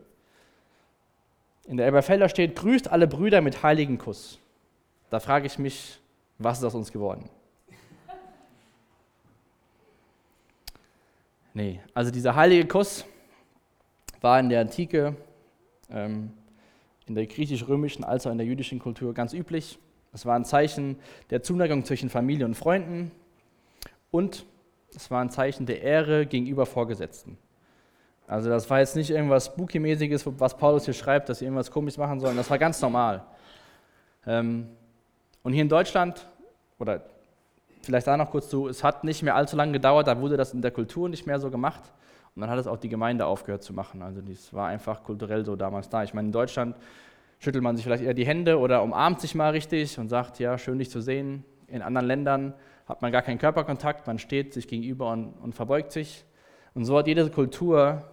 In der Elberfelder steht, grüßt alle Brüder mit heiligen Kuss. Da frage ich mich, was ist aus uns geworden? Nee, also dieser heilige Kuss war in der Antike, ähm, in der griechisch-römischen als auch in der jüdischen Kultur ganz üblich. Es war ein Zeichen der Zuneigung zwischen Familie und Freunden und es war ein Zeichen der Ehre gegenüber Vorgesetzten. Also das war jetzt nicht irgendwas Spooky-mäßiges, was Paulus hier schreibt, dass sie irgendwas komisch machen sollen. Das war ganz normal. Ähm, und hier in Deutschland, oder vielleicht da noch kurz zu, es hat nicht mehr allzu lange gedauert, da wurde das in der Kultur nicht mehr so gemacht. Und dann hat es auch die Gemeinde aufgehört zu machen. Also das war einfach kulturell so damals da. Ich meine, in Deutschland schüttelt man sich vielleicht eher die Hände oder umarmt sich mal richtig und sagt, ja, schön dich zu sehen. In anderen Ländern hat man gar keinen Körperkontakt, man steht sich gegenüber und, und verbeugt sich. Und so hat jede Kultur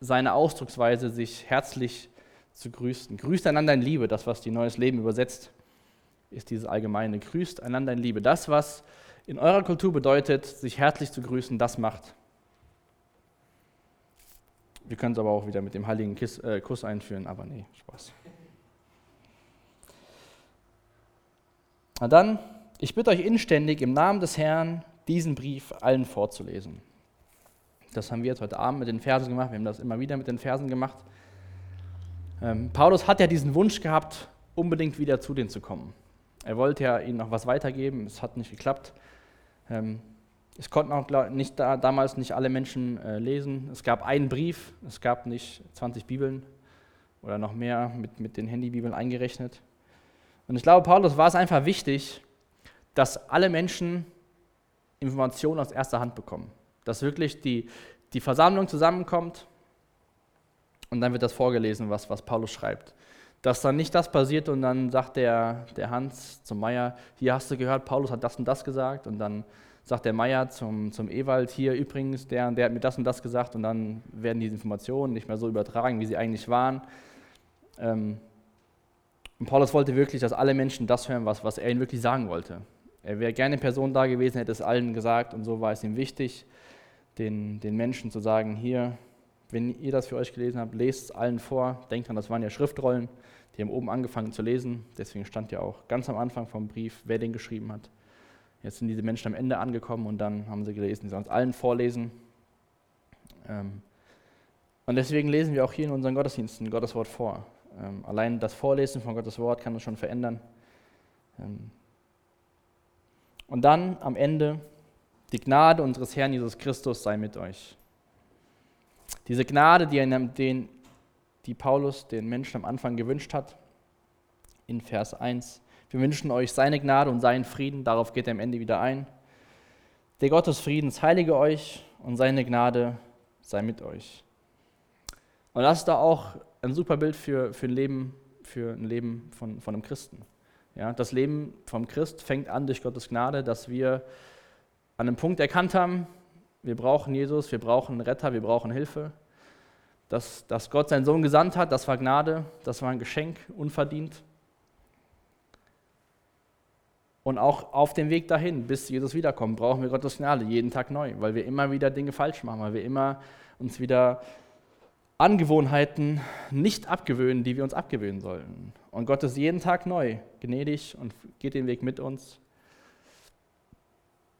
seine Ausdrucksweise, sich herzlich zu grüßen. Grüßt einander in Liebe, das, was die Neues Leben übersetzt, ist dieses allgemeine. Grüßt einander in Liebe. Das, was in eurer Kultur bedeutet, sich herzlich zu grüßen, das macht. Wir können es aber auch wieder mit dem heiligen Kiss, äh, Kuss einführen, aber nee, Spaß. Na dann, ich bitte euch inständig im Namen des Herrn, diesen Brief allen vorzulesen. Das haben wir jetzt heute Abend mit den Versen gemacht. Wir haben das immer wieder mit den Versen gemacht. Ähm, Paulus hat ja diesen Wunsch gehabt, unbedingt wieder zu denen zu kommen. Er wollte ja ihnen noch was weitergeben, es hat nicht geklappt. Ähm, es konnten auch nicht, da, damals nicht alle Menschen äh, lesen. Es gab einen Brief, es gab nicht 20 Bibeln oder noch mehr mit, mit den Handybibeln eingerechnet. Und ich glaube, Paulus war es einfach wichtig, dass alle Menschen Informationen aus erster Hand bekommen dass wirklich die, die Versammlung zusammenkommt und dann wird das vorgelesen, was, was Paulus schreibt. Dass dann nicht das passiert und dann sagt der, der Hans zum Meier, hier hast du gehört, Paulus hat das und das gesagt und dann sagt der Meier zum, zum Ewald, hier übrigens, der, der hat mir das und das gesagt und dann werden diese Informationen nicht mehr so übertragen, wie sie eigentlich waren. Ähm, und Paulus wollte wirklich, dass alle Menschen das hören, was, was er ihnen wirklich sagen wollte. Er wäre gerne Person da gewesen, hätte es allen gesagt und so war es ihm wichtig den, den Menschen zu sagen, hier, wenn ihr das für euch gelesen habt, lest es allen vor. Denkt dran, das waren ja Schriftrollen, die haben oben angefangen zu lesen. Deswegen stand ja auch ganz am Anfang vom Brief, wer den geschrieben hat. Jetzt sind diese Menschen am Ende angekommen und dann haben sie gelesen. Sie sollen es allen vorlesen. Ähm, und deswegen lesen wir auch hier in unseren Gottesdiensten Gottes Wort vor. Ähm, allein das Vorlesen von Gottes Wort kann uns schon verändern. Ähm, und dann am Ende die Gnade unseres Herrn Jesus Christus sei mit euch. Diese Gnade, die, den, die Paulus den Menschen am Anfang gewünscht hat, in Vers 1. Wir wünschen euch seine Gnade und seinen Frieden, darauf geht er am Ende wieder ein. Der Gott des Friedens heilige euch und seine Gnade sei mit euch. Und das ist da auch ein super Bild für, für ein Leben, für ein Leben von, von einem Christen. Ja, das Leben vom Christ fängt an durch Gottes Gnade, dass wir an einem Punkt erkannt haben, wir brauchen Jesus, wir brauchen einen Retter, wir brauchen Hilfe. Dass, dass Gott seinen Sohn gesandt hat, das war Gnade, das war ein Geschenk, unverdient. Und auch auf dem Weg dahin, bis Jesus wiederkommt, brauchen wir Gottes Gnade jeden Tag neu, weil wir immer wieder Dinge falsch machen, weil wir immer uns wieder Angewohnheiten nicht abgewöhnen, die wir uns abgewöhnen sollten. Und Gott ist jeden Tag neu, gnädig und geht den Weg mit uns.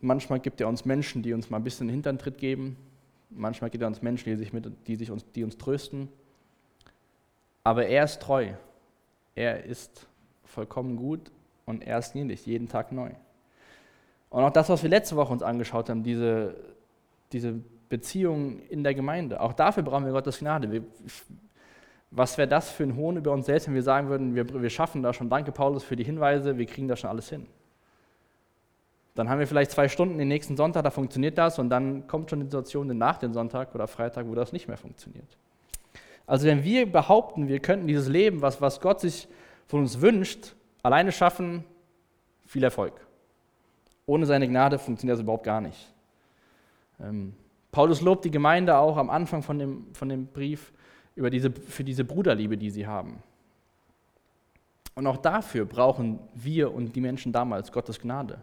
Manchmal gibt er uns Menschen, die uns mal ein bisschen den Hinterntritt geben. Manchmal gibt er uns Menschen, die, sich mit, die, sich uns, die uns trösten. Aber er ist treu. Er ist vollkommen gut und er ist gnädig, jeden Tag neu. Und auch das, was wir letzte Woche uns angeschaut haben, diese, diese Beziehung in der Gemeinde, auch dafür brauchen wir Gottes Gnade. Wir, was wäre das für ein Hohn über uns selbst, wenn wir sagen würden, wir, wir schaffen das schon, danke Paulus für die Hinweise, wir kriegen das schon alles hin. Dann haben wir vielleicht zwei Stunden den nächsten Sonntag, da funktioniert das und dann kommt schon die Situation nach dem Sonntag oder Freitag, wo das nicht mehr funktioniert. Also wenn wir behaupten, wir könnten dieses Leben, was, was Gott sich von uns wünscht, alleine schaffen, viel Erfolg. Ohne seine Gnade funktioniert das überhaupt gar nicht. Ähm, Paulus lobt die Gemeinde auch am Anfang von dem, von dem Brief über diese, für diese Bruderliebe, die sie haben. Und auch dafür brauchen wir und die Menschen damals Gottes Gnade.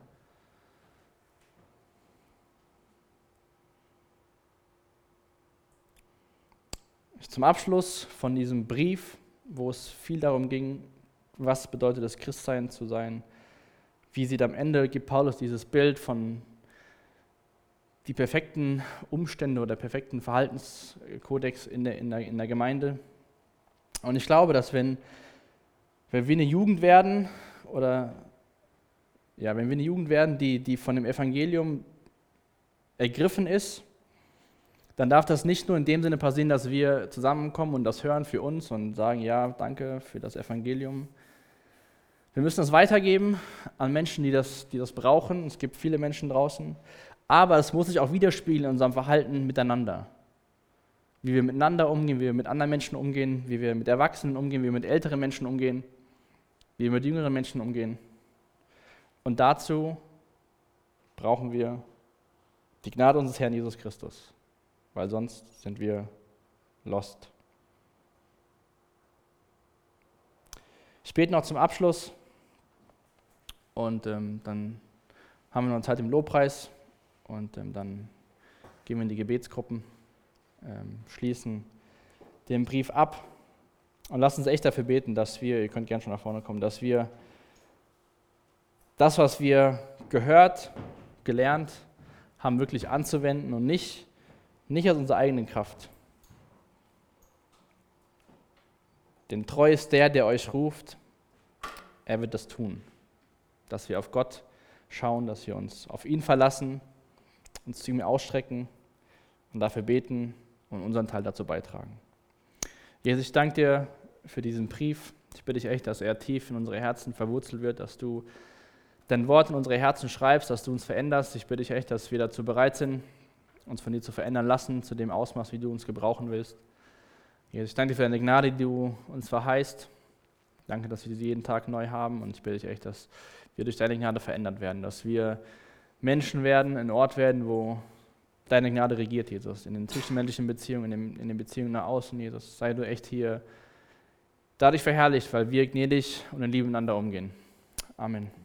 Zum Abschluss von diesem Brief, wo es viel darum ging, was bedeutet es, Christsein zu sein, wie sieht am Ende, gibt Paulus dieses Bild von die perfekten Umstände oder perfekten Verhaltenskodex in der, in der, in der Gemeinde. Und ich glaube, dass wenn, wenn wir eine Jugend werden oder ja, wenn wir eine Jugend werden, die, die von dem Evangelium ergriffen ist, dann darf das nicht nur in dem Sinne passieren, dass wir zusammenkommen und das hören für uns und sagen, ja, danke für das Evangelium. Wir müssen das weitergeben an Menschen, die das, die das brauchen. Es gibt viele Menschen draußen aber es muss sich auch widerspiegeln in unserem Verhalten miteinander. Wie wir miteinander umgehen, wie wir mit anderen Menschen umgehen, wie wir mit Erwachsenen umgehen, wie wir mit älteren Menschen umgehen, wie wir mit jüngeren Menschen umgehen. Und dazu brauchen wir die Gnade unseres Herrn Jesus Christus, weil sonst sind wir lost. Ich bete noch zum Abschluss und ähm, dann haben wir noch Zeit im Lobpreis. Und ähm, dann gehen wir in die Gebetsgruppen, ähm, schließen den Brief ab und lassen uns echt dafür beten, dass wir, ihr könnt gerne schon nach vorne kommen, dass wir das, was wir gehört, gelernt haben, wirklich anzuwenden und nicht, nicht aus unserer eigenen Kraft. Denn treu ist der, der euch ruft, er wird das tun. Dass wir auf Gott schauen, dass wir uns auf ihn verlassen uns zu ihm ausstrecken und dafür beten und unseren Teil dazu beitragen. Jesus, ich danke dir für diesen Brief. Ich bitte dich echt, dass er tief in unsere Herzen verwurzelt wird, dass du dein Wort in unsere Herzen schreibst, dass du uns veränderst. Ich bitte dich echt, dass wir dazu bereit sind, uns von dir zu verändern lassen, zu dem Ausmaß, wie du uns gebrauchen willst. Jesus, ich danke dir für deine Gnade, die du uns verheißt. Danke, dass wir sie jeden Tag neu haben und ich bitte dich echt, dass wir durch deine Gnade verändert werden, dass wir Menschen werden, ein Ort werden, wo deine Gnade regiert, Jesus, in den zwischenmenschlichen Beziehungen, in den, in den Beziehungen nach außen, Jesus. Sei du echt hier dadurch verherrlicht, weil wir gnädig und in Liebe miteinander umgehen. Amen.